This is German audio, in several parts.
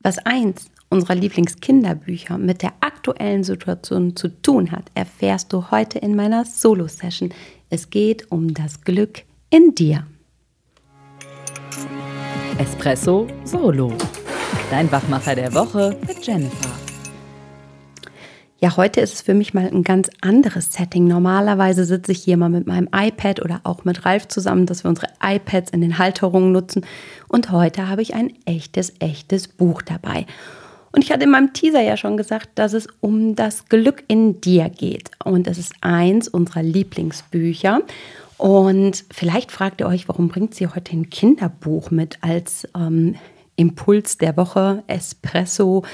Was eins unserer Lieblingskinderbücher mit der aktuellen Situation zu tun hat, erfährst du heute in meiner Solo-Session. Es geht um das Glück in dir. Espresso Solo. Dein Wachmacher der Woche mit Jennifer. Ja, heute ist es für mich mal ein ganz anderes Setting. Normalerweise sitze ich hier mal mit meinem iPad oder auch mit Ralf zusammen, dass wir unsere iPads in den Halterungen nutzen. Und heute habe ich ein echtes, echtes Buch dabei. Und ich hatte in meinem Teaser ja schon gesagt, dass es um das Glück in dir geht. Und es ist eins unserer Lieblingsbücher. Und vielleicht fragt ihr euch, warum bringt sie heute ein Kinderbuch mit als ähm, Impuls der Woche, Espresso,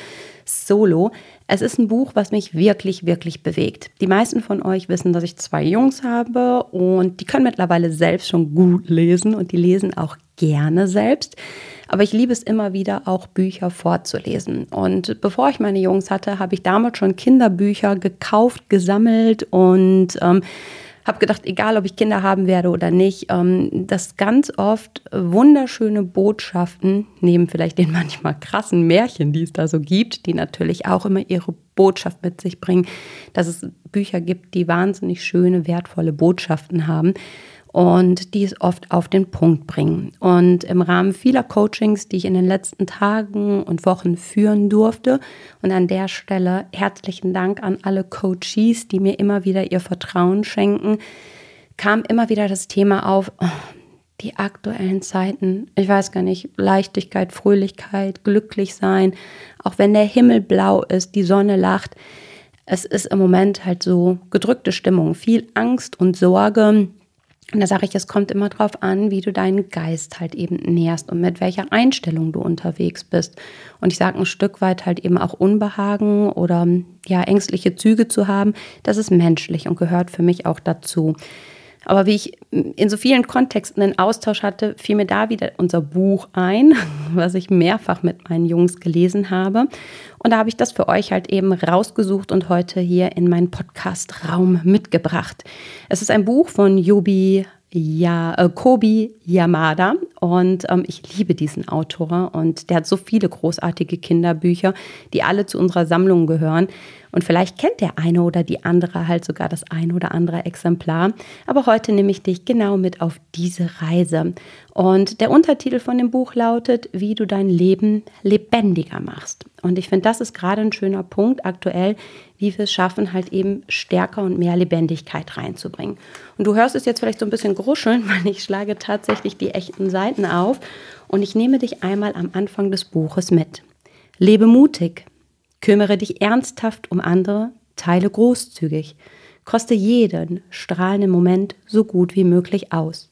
Solo. Es ist ein Buch, was mich wirklich, wirklich bewegt. Die meisten von euch wissen, dass ich zwei Jungs habe und die können mittlerweile selbst schon gut lesen und die lesen auch gerne selbst. Aber ich liebe es immer wieder, auch Bücher vorzulesen. Und bevor ich meine Jungs hatte, habe ich damals schon Kinderbücher gekauft, gesammelt und ähm, habe gedacht, egal ob ich Kinder haben werde oder nicht, ähm, dass ganz oft wunderschöne Botschaften, neben vielleicht den manchmal krassen Märchen, die es da so gibt, die natürlich auch immer ihre Botschaft mit sich bringen, dass es Bücher gibt, die wahnsinnig schöne, wertvolle Botschaften haben und die es oft auf den Punkt bringen. Und im Rahmen vieler Coachings, die ich in den letzten Tagen und Wochen führen durfte, und an der Stelle herzlichen Dank an alle Coaches, die mir immer wieder ihr Vertrauen schenken, kam immer wieder das Thema auf, oh, die aktuellen Zeiten, ich weiß gar nicht, Leichtigkeit, Fröhlichkeit, glücklich sein, auch wenn der Himmel blau ist, die Sonne lacht. Es ist im Moment halt so gedrückte Stimmung, viel Angst und Sorge, und da sage ich, es kommt immer darauf an, wie du deinen Geist halt eben nährst und mit welcher Einstellung du unterwegs bist. Und ich sage ein Stück weit halt eben auch Unbehagen oder ja ängstliche Züge zu haben, das ist menschlich und gehört für mich auch dazu. Aber wie ich in so vielen Kontexten einen Austausch hatte, fiel mir da wieder unser Buch ein, was ich mehrfach mit meinen Jungs gelesen habe. Und da habe ich das für euch halt eben rausgesucht und heute hier in meinen Podcast-Raum mitgebracht. Es ist ein Buch von Yobi ja, äh, Kobi Yamada und ähm, ich liebe diesen Autor und der hat so viele großartige Kinderbücher, die alle zu unserer Sammlung gehören und vielleicht kennt der eine oder die andere halt sogar das eine oder andere Exemplar. Aber heute nehme ich dich genau mit auf diese Reise. Und der Untertitel von dem Buch lautet, wie du dein Leben lebendiger machst. Und ich finde, das ist gerade ein schöner Punkt aktuell, wie wir es schaffen, halt eben stärker und mehr Lebendigkeit reinzubringen. Und du hörst es jetzt vielleicht so ein bisschen gruscheln, weil ich schlage tatsächlich die echten Seiten auf und ich nehme dich einmal am Anfang des Buches mit. Lebe mutig, Kümmere dich ernsthaft um andere, teile großzügig, koste jeden strahlenden Moment so gut wie möglich aus.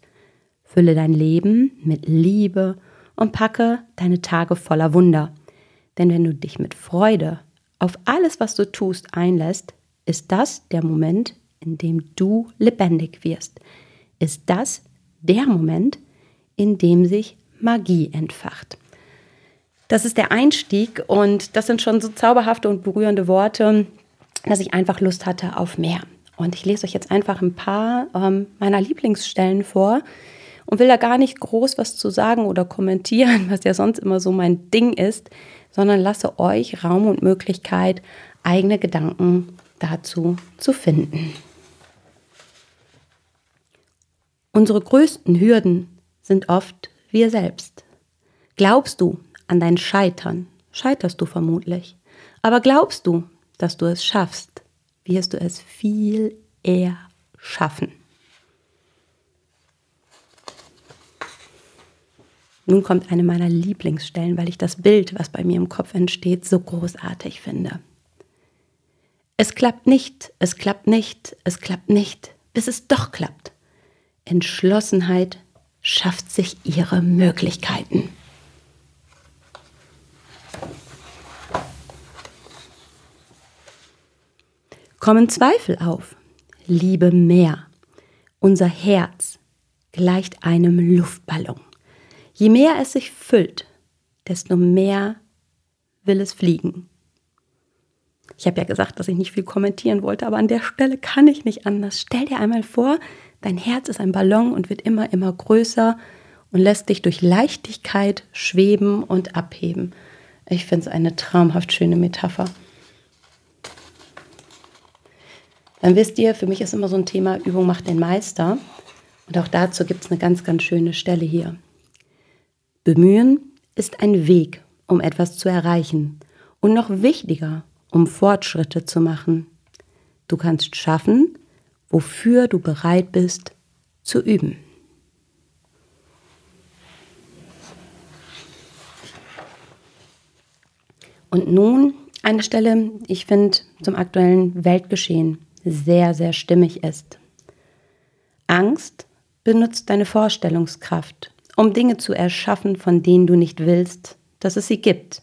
Fülle dein Leben mit Liebe und packe deine Tage voller Wunder. Denn wenn du dich mit Freude auf alles, was du tust, einlässt, ist das der Moment, in dem du lebendig wirst. Ist das der Moment, in dem sich Magie entfacht. Das ist der Einstieg und das sind schon so zauberhafte und berührende Worte, dass ich einfach Lust hatte auf mehr. Und ich lese euch jetzt einfach ein paar ähm, meiner Lieblingsstellen vor und will da gar nicht groß was zu sagen oder kommentieren, was ja sonst immer so mein Ding ist, sondern lasse euch Raum und Möglichkeit, eigene Gedanken dazu zu finden. Unsere größten Hürden sind oft wir selbst. Glaubst du, an dein Scheitern scheiterst du vermutlich. Aber glaubst du, dass du es schaffst, wirst du es viel eher schaffen. Nun kommt eine meiner Lieblingsstellen, weil ich das Bild, was bei mir im Kopf entsteht, so großartig finde. Es klappt nicht, es klappt nicht, es klappt nicht, bis es doch klappt. Entschlossenheit schafft sich ihre Möglichkeiten. Kommen Zweifel auf. Liebe mehr. Unser Herz gleicht einem Luftballon. Je mehr es sich füllt, desto mehr will es fliegen. Ich habe ja gesagt, dass ich nicht viel kommentieren wollte, aber an der Stelle kann ich nicht anders. Stell dir einmal vor, dein Herz ist ein Ballon und wird immer, immer größer und lässt dich durch Leichtigkeit schweben und abheben. Ich finde es eine traumhaft schöne Metapher. Dann wisst ihr, für mich ist immer so ein Thema, Übung macht den Meister. Und auch dazu gibt es eine ganz, ganz schöne Stelle hier. Bemühen ist ein Weg, um etwas zu erreichen. Und noch wichtiger, um Fortschritte zu machen. Du kannst schaffen, wofür du bereit bist zu üben. Und nun eine Stelle, ich finde, zum aktuellen Weltgeschehen sehr, sehr stimmig ist. Angst benutzt deine Vorstellungskraft, um Dinge zu erschaffen, von denen du nicht willst, dass es sie gibt.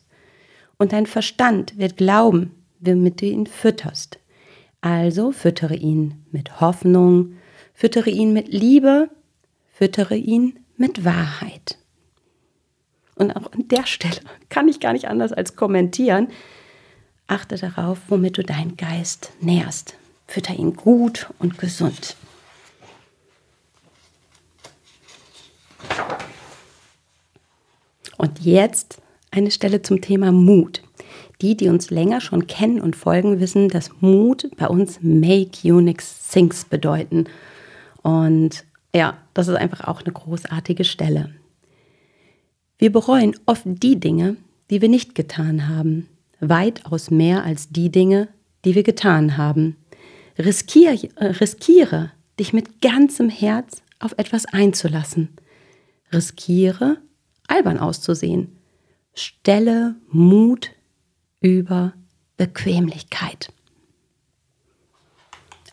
Und dein Verstand wird glauben, womit du ihn fütterst. Also füttere ihn mit Hoffnung, füttere ihn mit Liebe, füttere ihn mit Wahrheit. Und auch an der Stelle kann ich gar nicht anders als kommentieren. Achte darauf, womit du deinen Geist nährst. Fütter ihn gut und gesund. Und jetzt eine Stelle zum Thema Mut. Die, die uns länger schon kennen und folgen, wissen, dass Mut bei uns Make Unix Things bedeuten. Und ja, das ist einfach auch eine großartige Stelle. Wir bereuen oft die Dinge, die wir nicht getan haben, weitaus mehr als die Dinge, die wir getan haben. Riskier, äh, riskiere, dich mit ganzem Herz auf etwas einzulassen. Riskiere, albern auszusehen. Stelle Mut über Bequemlichkeit.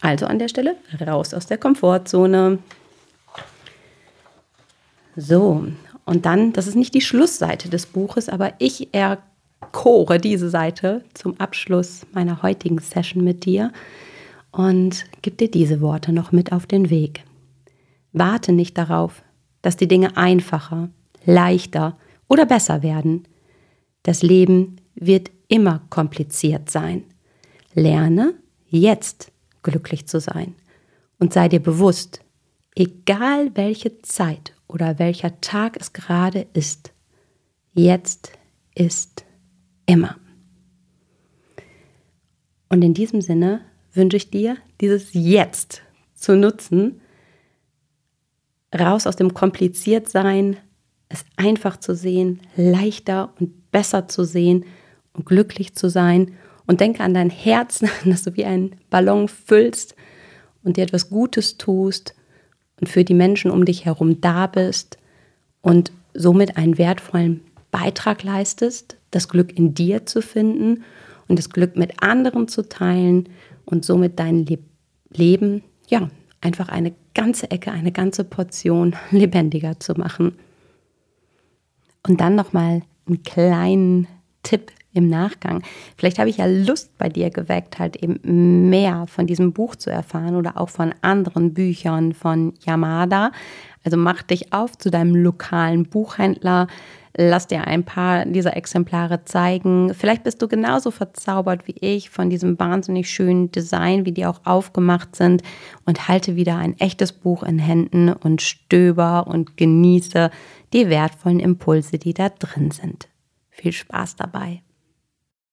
Also an der Stelle raus aus der Komfortzone. So, und dann, das ist nicht die Schlussseite des Buches, aber ich erkore diese Seite zum Abschluss meiner heutigen Session mit dir und gebe dir diese Worte noch mit auf den Weg. Warte nicht darauf, dass die Dinge einfacher, leichter oder besser werden. Das Leben wird immer kompliziert sein. Lerne jetzt glücklich zu sein und sei dir bewusst, egal welche Zeit oder welcher Tag es gerade ist. Jetzt ist immer. Und in diesem Sinne wünsche ich dir, dieses Jetzt zu nutzen, raus aus dem Kompliziertsein, es einfach zu sehen, leichter und besser zu sehen und glücklich zu sein. Und denke an dein Herz, dass du wie ein Ballon füllst und dir etwas Gutes tust und für die Menschen um dich herum da bist und somit einen wertvollen Beitrag leistest, das Glück in dir zu finden und das Glück mit anderen zu teilen und somit dein Le Leben, ja, einfach eine ganze Ecke, eine ganze Portion lebendiger zu machen. Und dann nochmal einen kleinen Tipp im Nachgang. Vielleicht habe ich ja Lust bei dir geweckt, halt eben mehr von diesem Buch zu erfahren oder auch von anderen Büchern von Yamada. Also mach dich auf zu deinem lokalen Buchhändler. Lass dir ein paar dieser Exemplare zeigen. Vielleicht bist du genauso verzaubert wie ich von diesem wahnsinnig schönen Design, wie die auch aufgemacht sind und halte wieder ein echtes Buch in Händen und stöber und genieße die wertvollen Impulse, die da drin sind. Viel Spaß dabei.